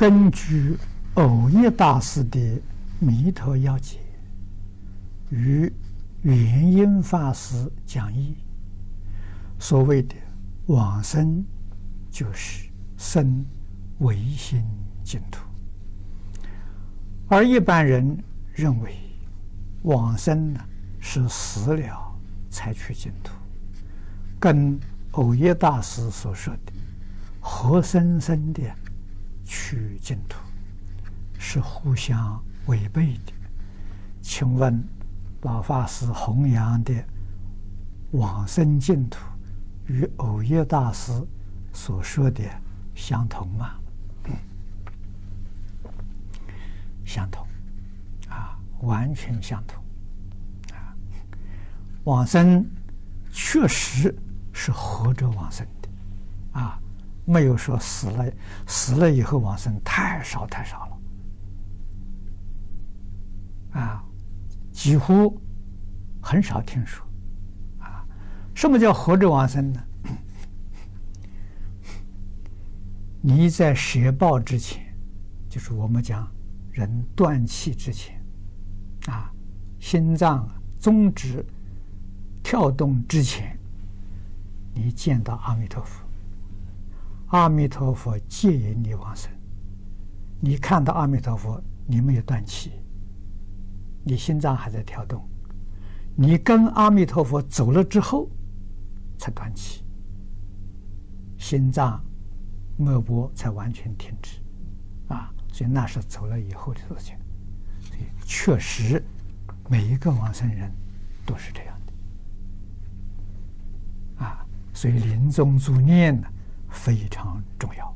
根据藕益大师的《弥陀要解》与圆音法师讲义，所谓的往生就是生唯心净土，而一般人认为往生呢是死了才去净土，跟藕益大师所说的活生生的去净土是互相违背的。请问老法师弘扬的往生净土与藕益大师所说的相同吗？相同，啊，完全相同，啊，往生确实是活着往生的，啊，没有说死了，死了以后往生太少太少了，啊，几乎很少听说，啊，什么叫活着往生呢？你在舍报之前，就是我们讲。人断气之前，啊，心脏终止跳动之前，你见到阿弥陀佛，阿弥陀佛接引你往生。你看到阿弥陀佛，你没有断气，你心脏还在跳动。你跟阿弥陀佛走了之后，才断气，心脏脉搏才完全停止，啊。所以那是走了以后的事情，所以确实每一个往生人都是这样的，啊，所以临终助念呢非常重要，